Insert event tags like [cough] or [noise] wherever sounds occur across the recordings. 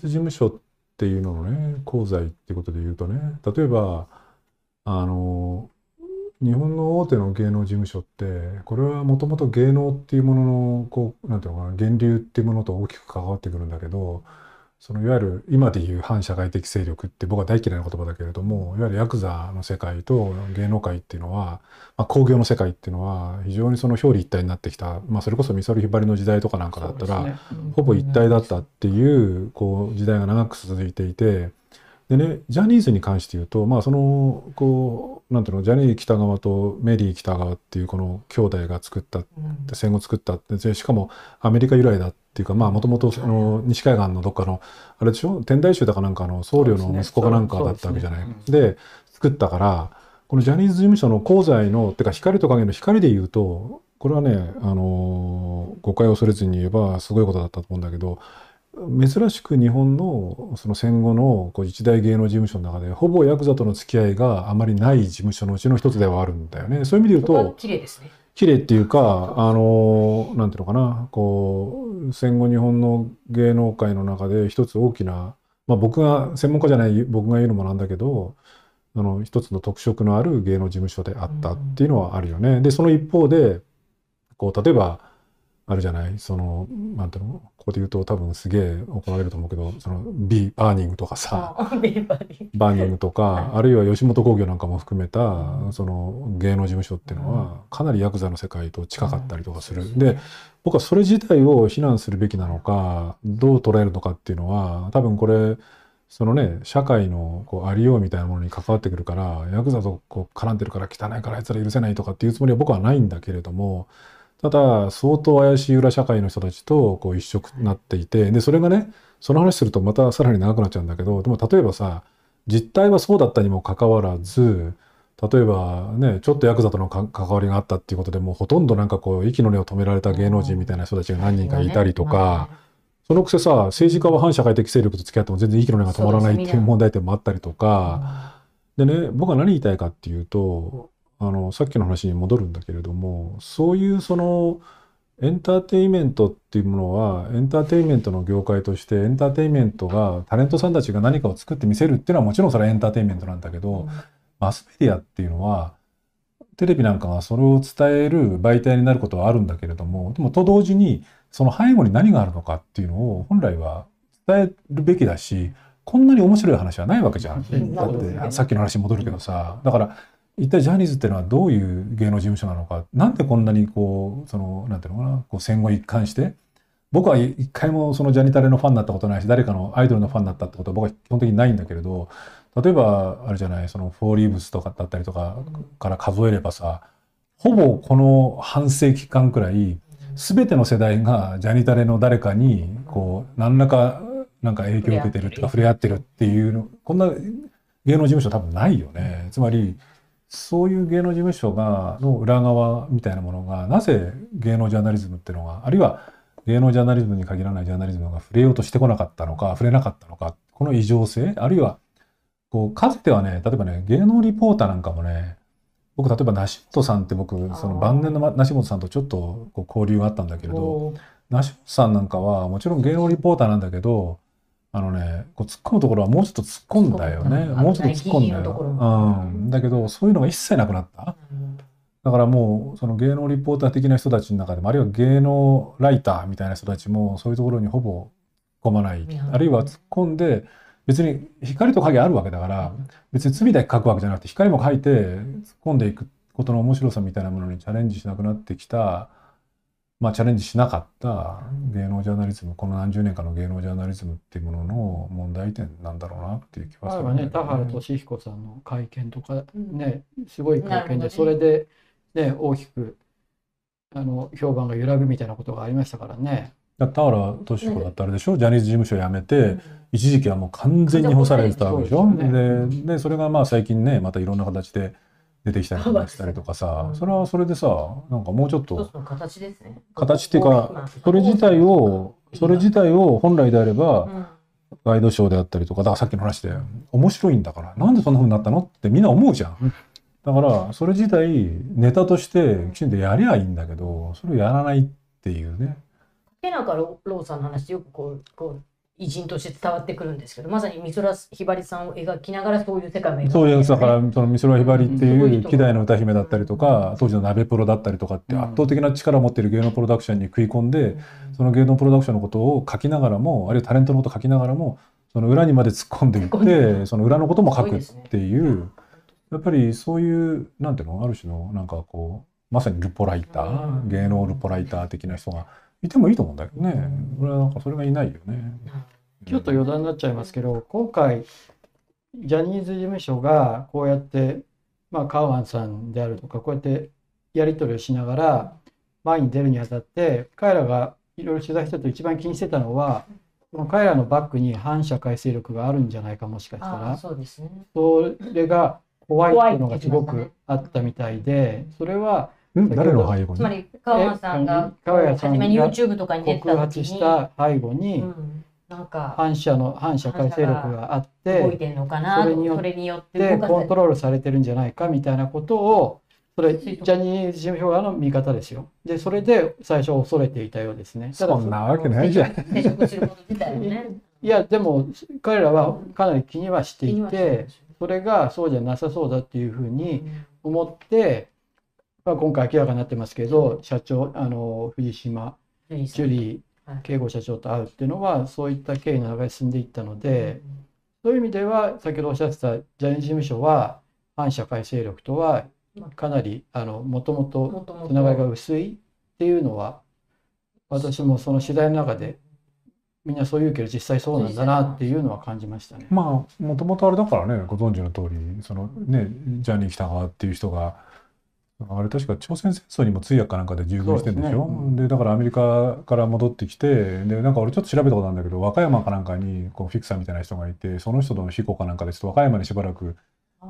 ズ事務所っていうののね功罪っていうことで言うとね例えばあの日本の大手の芸能事務所ってこれはもともと芸能っていうもののこうなんていうのかな源流っていうものと大きく関わってくるんだけどそのいわゆる今でいう反社会的勢力って僕は大嫌いな言葉だけれどもいわゆるヤクザの世界と芸能界っていうのは、まあ、興行の世界っていうのは非常にその表裏一体になってきた、まあ、それこそみそるひばりの時代とかなんかだったら、ねうん、ほぼ一体だったっていうこう時代が長く続いていて。でね、ジャニーズに関して言うと、まあ、その、こう、なんていうの、ジャニー北川とメリー北川っていうこの兄弟が作った、戦後作ったって、しかもアメリカ由来だっていうか、まあ、もともと、その、西海岸のどっかの、あれでしょ？天台宗だかなんかの僧侶の息子かなんかだったわけじゃない？で、ねうん、作ったから、このジャニーズ事務所の功罪の、てか光と影の光で言うと、これはね、あの誤解を恐れずに言えばすごいことだったと思うんだけど、珍しく日本のその戦後のこう一大芸能事務所の中でほぼヤクザとの付き合いがあまりない事務所のうちの一つではあるんだよね。そういう意味で言うと綺麗ですね。綺麗っていうかあのなんていうのかなこう戦後日本の芸能界の中で一つ大きな、まあ、僕が専門家じゃない僕が言うのもなんだけどあの一つの特色のある芸能事務所であったっていうのはあるよね。でその一方でこう例えばあるじゃない？そのなんていうの？ここで言うと多分すげえ怒られると思うけどそのビーバーニングとかさ。バーニング。とか、はい、あるいは吉本興業なんかも含めた、うん、その芸能事務所っていうのはかなりヤクザの世界と近かったりとかする。うん、で僕はそれ自体を非難するべきなのかどう捉えるのかっていうのは多分これそのね社会のこうありようみたいなものに関わってくるからヤクザとこう絡んでるから汚いからあいつら許せないとかっていうつもりは僕はないんだけれどもただ相当怪しい裏社会の人たちとこう一緒になっていてでそれがねその話するとまたさらに長くなっちゃうんだけどでも例えばさ実態はそうだったにもかかわらず例えばねちょっとヤクザとの関わりがあったっていうことでもうほとんどなんかこう息の根を止められた芸能人みたいな人たちが何人かいたりとか。そのくせさ政治家は反社会的勢力と付き合っても全然息の根が止まらないっていう問題点もあったりとか。でね僕は何言いたいかっていうとあのさっきの話に戻るんだけれどもそういうそのエンターテインメントっていうものはエンターテインメントの業界としてエンターテインメントがタレントさんたちが何かを作ってみせるっていうのはもちろんそれはエンターテインメントなんだけど、うん、マスメディアっていうのはテレビなんかがそれを伝える媒体になることはあるんだけれどもでもと同時にその背後に何があるのかっていうのを本来は伝えるべきだしこんなに面白い話はないわけじゃん。だってさっきの話に戻るけどさだから一体ジャニーズっていうのはどういう芸能事務所なのかなんでこんなにこうそのなんていうのかなこう戦後一貫して僕は一回もそのジャニタレのファンになったことないし誰かのアイドルのファンになったってことは僕は基本的にないんだけれど例えばあれじゃないそのフォーリーブスとかだったりとかから数えればさほぼこの半世紀間くらい全ての世代がジャニタレの誰かにこう何らかなんか影響を受けてるっていうか触れ合ってるっていうのこんな芸能事務所多分ないよね。つまりそういう芸能事務所がの裏側みたいなものがなぜ芸能ジャーナリズムっていうのがあるいは芸能ジャーナリズムに限らないジャーナリズムが触れようとしてこなかったのか触れなかったのかこの異常性あるいはこうかつてはね例えばね芸能リポーターなんかもね僕例えば梨本さんって僕その晩年の梨本さんとちょっとこう交流があったんだけれど梨本さんなんかはもちろん芸能リポーターなんだけどあのね、こう突っ込むところはもうちょっと突っ込んだよね。もうちょっと突っ込んだよ。うん。だけど、そういうのが一切なくなった。だからもう、その芸能リポーター的な人たちの中でも、あるいは芸能ライターみたいな人たちも、そういうところにほぼ突っ込まない。あるいは突っ込んで、別に光と影あるわけだから、別に罪だけ書くわけじゃなくて、光も書いて突っ込んでいくことの面白さみたいなものにチャレンジしなくなってきたまあ、チャレンジしなかった芸能ジャーナリズムこの何十年かの芸能ジャーナリズムっていうものの問題点なんだろうなっていう気はする、ね、田原俊彦さんの会見とかねすごい会見でそれで、ね、大きくあの評判が揺らぐみたいなことがありましたからね。田原俊彦だったあれでしょ、ジャニーズ事務所辞めて、一時期はもう完全に干されてたわけでしょ？ででそれがまあ最近ねまたいろんな形で出てきたりとかしたりとかさ、それはそれでさなんかもうちょっと形ですね。形っていうかそれ自体をそれ自体を本来であれば、ガイドショーであったりとかだからさっきの話で面白いんだからなんでそんなふうになったのってみんな思うじゃん。だからそれ自体ネタとしてきちんとやりゃいいんだけどそれをやらないっていうね。竹中ローさんの話よくこうこう偉人として伝わってくるんですけどまさに美空ひばりさんを描きながらそういう世界も描いてそういうだからその美空ひばりっていう希代の歌姫だったりとか当時の鍋プロだったりとかってうん。圧倒的な力を持っている芸能プロダクションに食い込んでその芸能プロダクションのことを書きながらもあるいはタレントのことを書きながらもその裏にまで突っ込んでい突ってその裏のことも書くっていう。やっぱりそういうなんていうのある種のなんかこうまさにルポライターうん。芸能ルポライター的な人がいてもいいと思うんだけどね。俺はなんかそれがいないよね。ちょっと余談になっちゃいますけど、今回、ジャニーズ事務所がこうやって、まあ、カウアンさんであるとか、こうやってやり取りをしながら、前に出るにあたって、彼らがいろいろ取材してると一番気にしてたのは、この彼らのバックに反社会勢力があるんじゃないか、もしかしたら。そうですね。それが怖いっていうのがすごくあったみたいで、それはん誰の背後に？つまり川間さんがえ川谷さんが初めに YouTube とかに出て告た時に発した背後にうんなんか反社の反社会勢力があっ動いて、てんのかなそれによっそれによってコントロールされてるんじゃないかみたいなことをそれジャニーズ事務所側の見方ですよ。でそれで最初恐れていたようですね。ただそんなわけないじゃん。接触すること自体をね [laughs] いやでも彼らはかなり気にはしていてそれがそうじゃなさそうだっていうふうに思って、まあ、今回明らかになってますけど社長あの藤島うんジュリーはい。慶吾社長と会うっていうのはそういった経緯の中で進んでいったので、そういう意味では先ほどおっしゃってたジャニーズ事務所は反社会勢力とはかなりあのもともともともとつながりが薄いっていうのは私もその取材の中でみんなそう言うけど実際そうなんだなっていうのは感じましたね。まあもともとあれだからねご存知の通りそのねジャニー喜多川っていう人があれ確か朝鮮戦争にも通訳かなんかで従軍してんでしょ？ですね。うん。でだからアメリカから戻ってきてでなんか俺ちょっと調べたことあるんだけど和歌山かなんかにこうフィクサーみたいな人がいてその人の飛行かなんかでちょっと和歌山にしばらく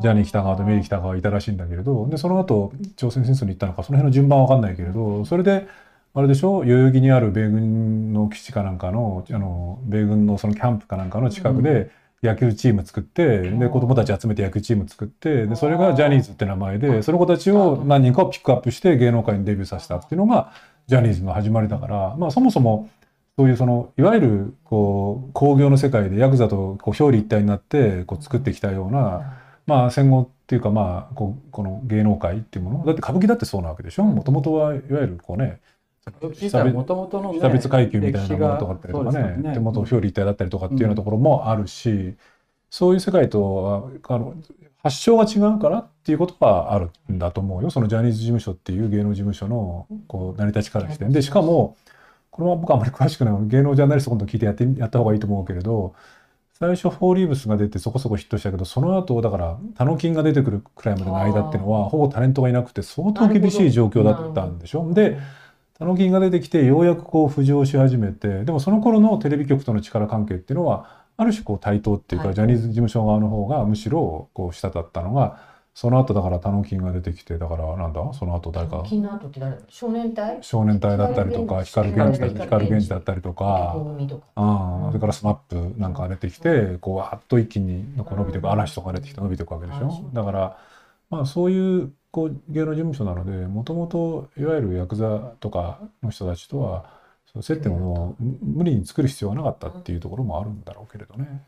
ジャニー喜多川とメリー喜多川がいたらしいんだけれどでその後朝鮮戦争に行ったのかその辺の順番は分かんないけれどそれであれでしょ？代々木にある米軍の基地かなんかのあの米軍のそのキャンプかなんかの近くで野球チーム作ってで子供たち集めて野球チーム作ってでそれがジャニーズって名前でその子たちを何人かをピックアップして芸能界にデビューさせたっていうのがジャニーズの始まりだからまあそもそもそういうそのいわゆるこう興行の世界でヤクザとこう表裏一体になってこう作ってきたようなまあ戦後っていうかまあこの芸能界っていうもの。だって歌舞伎だってそうなわけでしょ？もともとはいわゆるこうねもともとのね被差別階級みたいなものとかあったりとか歴史がそうですよね手元表裏一体だったりとかっていうようなところもあるし、そういう世界とはあの発祥が違うからっていうことはあるんだと思うよ。そのジャニーズ事務所っていう芸能事務所のこう成り立ちからして。でしかもこれは僕はあまり詳しくない。芸能ジャーナリスト今度聞いてやってやった方がいいと思うけれど最初フォーリーブスが出てそこそこヒットしたけどその後だからタノキンが出てくるくらいまでの間っていうのはほぼタレントがいなくて相当厳しい状況だったんでしょ。でタノキンが出てきてようやくこう浮上し始めてでもその頃のテレビ局との力関係っていうのはある種こう対等っていうか、はいジャニーズ事務所側の方がむしろこう下だったのがその後だからタノキンが出てきてだからなんだ？その後誰か？金の後って誰だろう？少年隊？少年隊だったりとか光源氏だ光光源氏だったりとか。ああそれからスマップなんかが出てきてこうわーっと一気に伸びていく嵐とか出てきて伸びていくわけでしょ？嵐。だからまあそういうこう芸能事務所なのでもともといわゆるヤクザとかの人たちとはその接点を無理に作る必要はなかったっていうところもあるんだろうけれどね。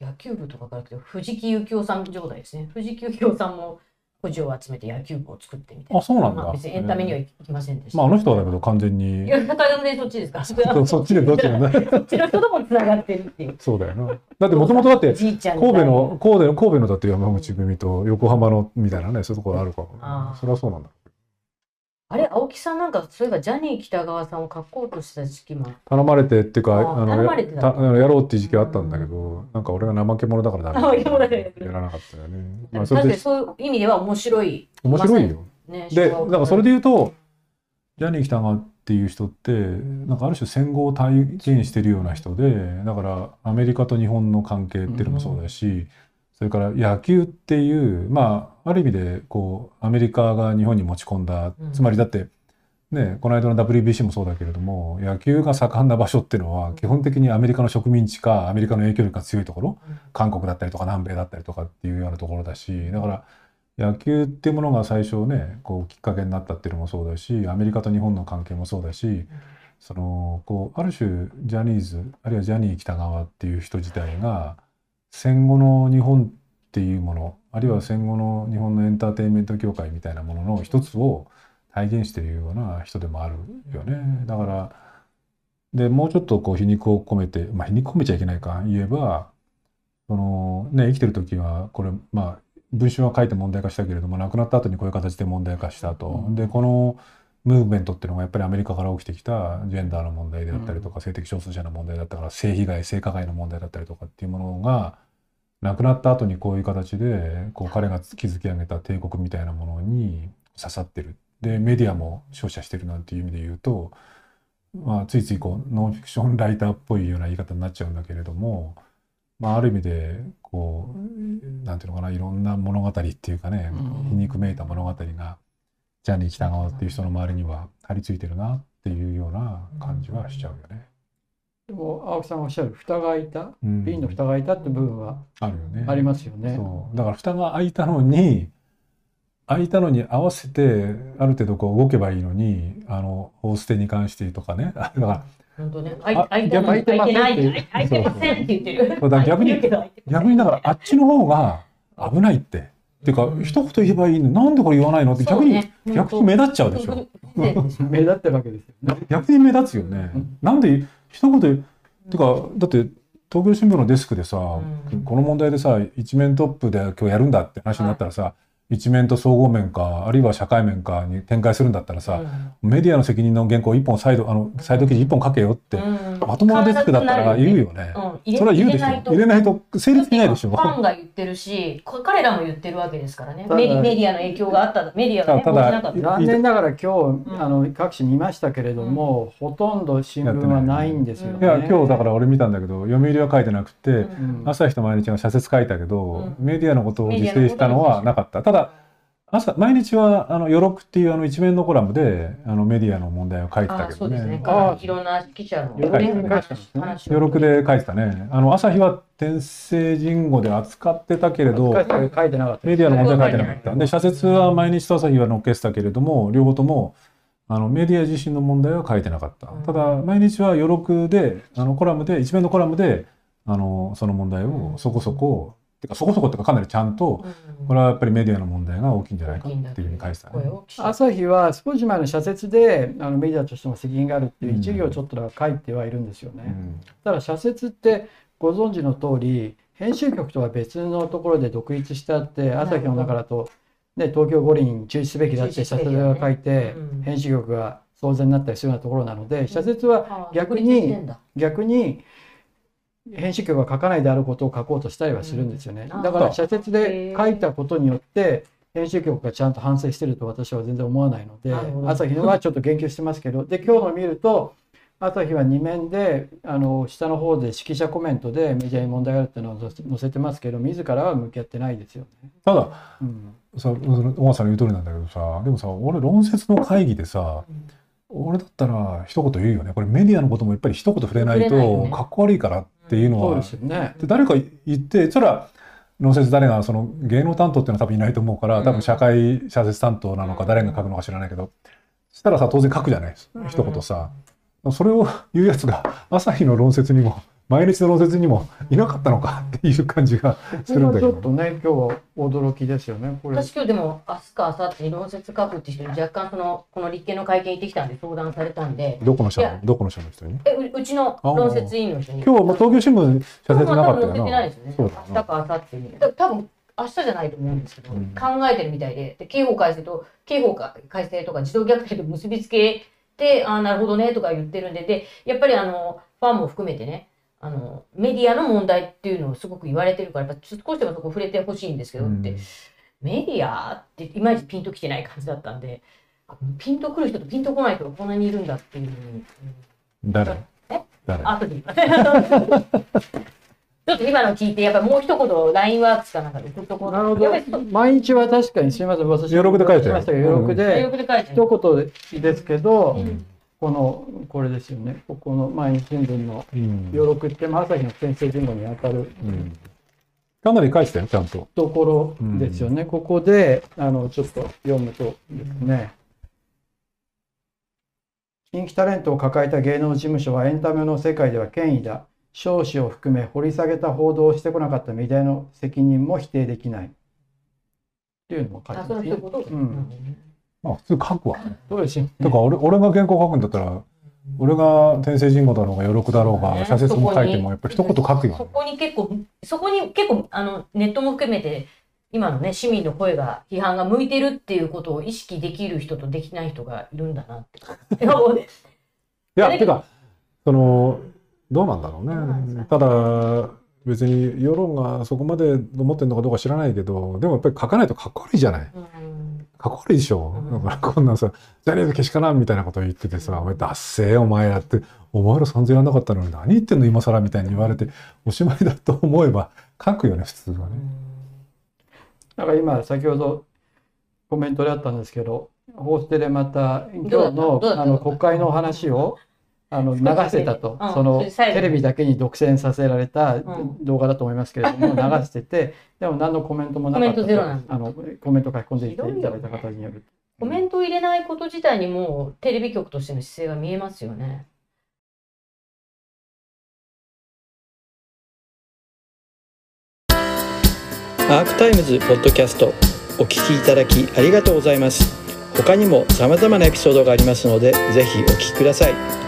野球部とかから来て藤木幸雄さん状態ですね。藤木幸雄さんも補助を集めて野球部を作ってみたいな。あそうなんだ。まあ、別にエンタメには行きませんでした、まああの人はだけど完全に。いやだからねそっちですか。[laughs] そそっちでどっちなんだ [laughs] そっちの人ともつながってるっていう。そうだよな。だってもともとだって神戸の神戸の神戸のだって山口組と横浜のみたいなねそういうところあるかあー。らそれはそうなんだ。あれ青木さんなんかそういえばジャニー喜多川さんを書こうとした時期も頼まれてっていうかああの頼まれてた。やたあのやろうっていう時期はあったんだけど、なんか俺が怠け者だからダメ怠け者だからやらなかったよね。まあ、それでそういう意味では面白い。面白いよ。ねでだからそれでで言うとジャニー喜多川っていう人ってなんかある種戦後を体験してるような人でだからアメリカと日本の関係っていうのもそうだし、それから野球っていうまあある意味でこうアメリカが日本に持ち込んだ、うん。つまりだってね、この間の WBC もそうだけれども野球が盛んな場所っていうのは基本的にアメリカの植民地かアメリカの影響力が強いところ韓国だったりとか南米だったりとかっていうようなところだしだから野球っていうものが最初ねこうきっかけになったっていうのもそうだしアメリカと日本の関係もそうだしそのこうある種ジャニーズあるいはジャニー喜多川っていう人自体が戦後の日本っていうものあるいは戦後の日本のエンターテインメント業界みたいなものの一つを体現しているような人でもあるよね。だからでもうちょっとこう皮肉を込めてまあ皮肉込めちゃいけないか言えばそのね生きてる時はこれまあ文春は書いて問題化したけれども亡くなった後にこういう形で問題化したと。うんでこのムーブメントっていうのがやっぱりアメリカから起きてきたジェンダーの問題であったりとか、性的少数者の問題だったから性被害性加害の問題だったりとかっていうものが亡くなった後にこういう形でこう彼が築き上げた帝国みたいなものに刺さってる。でメディアも照射してるなんていう意味で言うと、まあ、ついついこうノンフィクションライターっぽいような言い方になっちゃうんだけれども、まあ、ある意味でこうなんていうのかないろんな物語っていうかねうん皮肉めいた物語がジャニー喜多川っていう人の周りには張り付いてるなっていうような感じはしちゃうよね。でも青木さんがおっしゃる蓋が開いたうん瓶の蓋が開いたって部分はあるよね。ありますよね。そうだから蓋が開いたのに開いたのに合わせてある程度こう動けばいいのにあのホーステに関してとかね [laughs] だから本当ね。開いてませんって言ってる。そうだから逆に逆にだからあっちの方が危ないって。っていうかうん。一言言えばいいのなんでこれ言わないのって逆に、逆に目立っちゃうでしょ。不自然ですよ目立ってるわけですよね。逆に目立つよね。うん。なんで一言てかだって東京新聞のデスクでさ、うん。この問題でさ一面トップで今日やるんだって話になったらさ、一面と総合面かあるいは社会面かに展開するんだったらさ、メディアの責任の原稿一本サイドあのサイド記事一本書けよって、うん。まともなデスクだったら言うよね。うん。入れそれは言うでしょ。入れないと。入れないと成立しないでしょ。ファンが言ってるし、こ彼らも言ってるわけですからね。メディメディアの影響があった、メディアが、ね、ただ報じなかった。残念ながら今日、うん。あの各紙見ましたけれども、ほとんど新聞はない。んですよね。いや今日だから俺見たんだけど読売は書いてなくて、うん。うん朝日と毎日が社説書いたけど、うん。メディアのことを自制したのはなかった。ただ朝毎日はあの余録っていうあの一面のコラムであのメディアの問題を書いてたあけどそうですねね。。あいろんな記者の余録に返したんですね話を余録で書いてたね。あの朝日は天聖人語で扱ってたけれど書いて書いてなかったメディアの問題は書いてなかった。で社説は毎日と朝日は載っけてたけれども両方ともあのメディア自身の問題は書いてなかった。ただ毎日は余録であのコラムで一面のコラムであのその問題をそこそこ、てかそこそこっていうかかなりちゃんとこれはやっぱりメディアの問題が大きいんじゃないかっていうふうに返したね。声を朝日は少し前の社説であのメディアとしても責任があるっていううん一行ちょっとは書いてはいるんですよね。うん。ただ社説ってご存知の通り編集局とは別のところで独立してあって朝日の中だと、ね、東京五輪中止すべきだって社説が書いて、うん。編集局が騒然になったりするようなところなので社説はあ逆に逆に編集局が書かないであることを書こうとしたりはするんですよね。うん。だから社説で書いたことによって編集局がちゃんと反省してると私は全然思わないので朝日のはちょっと言及してますけどで今日の見ると朝日は2面であの下の方で指揮者コメントでメディアに問題があるっていうのを載せてますけど自らは向き合ってないですよね。ただうん。さ小川さんの言う通りなんだけどさでもさ俺論説の会議でさ俺だったら一言言うよね。これメディアのこともやっぱり一言触れないとかっこ悪いからっていうのは、そうですよね。で誰か言ってそれは論説誰がその芸能担当っていうのは多分いないと思うから多分社会社説担当なのか誰が書くのか知らないけど。そしたらさ当然書くじゃない？うん。一言さ。それを言うやつが朝日の論説にも毎日の論説にもいなかったのか [laughs] っていう感じがするんだけど。っとね今日は驚きですよね。これ。私今日でも明日か明後日に論説書くって人に若干そのこの立憲の会見行ってきたんで相談されたんで。どこの社いやどこの社の人に？えううちの論説委員の人に。今日も東京新聞社説なかったよ今日も多分載せてないですよね。明日か明後日に。だ多分明日じゃないと思うんですけど、うん。考えてるみたいでで刑法改正と刑法改正とか児童虐待と結びつけてああなるほどねとか言ってるんででやっぱりあのファンも含めてねあのメディアの問題っていうのをすごく言われてるからやっぱ少しでもそこ触れてほしいんですけどって、メディアっていまいちピンときてない感じだったんでピンとくる人とピンとこない人がこんなにいるんだっていうに、うん。誰？え？[laughs] ちょっと今の聞いて、やっぱもう一言、LINE ワークスかなんかで送っとこう。なるほど。毎日は確かにすみません。私余録で書いてましたけど余録そうで一言ですけど、うんこのこれですよね。ここの毎日新聞のうん余録ってまあ朝日の先生人語に当たるうんかなり返したよちゃんと。ところですよね。ここであのちょっと読むとですね。人気タレントを抱えた芸能事務所はエンタメの世界では権威だ。少子を含め掘り下げた報道をしてこなかったメディアの責任も否定できない。っていうのも書いてますね。うんまあ普通書くわ。そうですよね。だから俺俺が原稿書くんだったら、俺が天聖人語だろうが余力だろうが、ね社説も書いてもやっぱり一言書くよそね。こに結構、そこに結構、あの、ネットも含めて、今のね、市民の声が、批判が向いてるっていうことを意識できる人とできない人がいるんだなって。いやてか、その、どうなんだろうね。ただ、別に世論がそこまで思ってるのかどうか知らないけど、でもやっぱり書かないとかっこ悪いじゃない。うんかっこ悪いでしょ？うん。だからこんなんさ、ジャニーズけしからんみたいなこと言っててさ、お前ダッセーお前やって、お前ら散々やんなかったのに何言ってんの今更みたいに言われて、おしまいだと思えば書くよね、普通はね。だから今先ほどコメントであったんですけど、ホステでまた今日のあの国会の話をあの流せたと、うん。そのテレビだけに独占させられたん。動画だと思いますけれども、[laughs] 流してて、でも何のコメントもなかったコメントゼロなんと、あのコメント書き込んでいただいた方による。コメントを入れないこと自体にもうテレビ局としての姿勢が見えますよね。アークタイムズポッドキャストお聞きいただきありがとうございます。他にも様々なエピソードがありますのでぜひお聞きください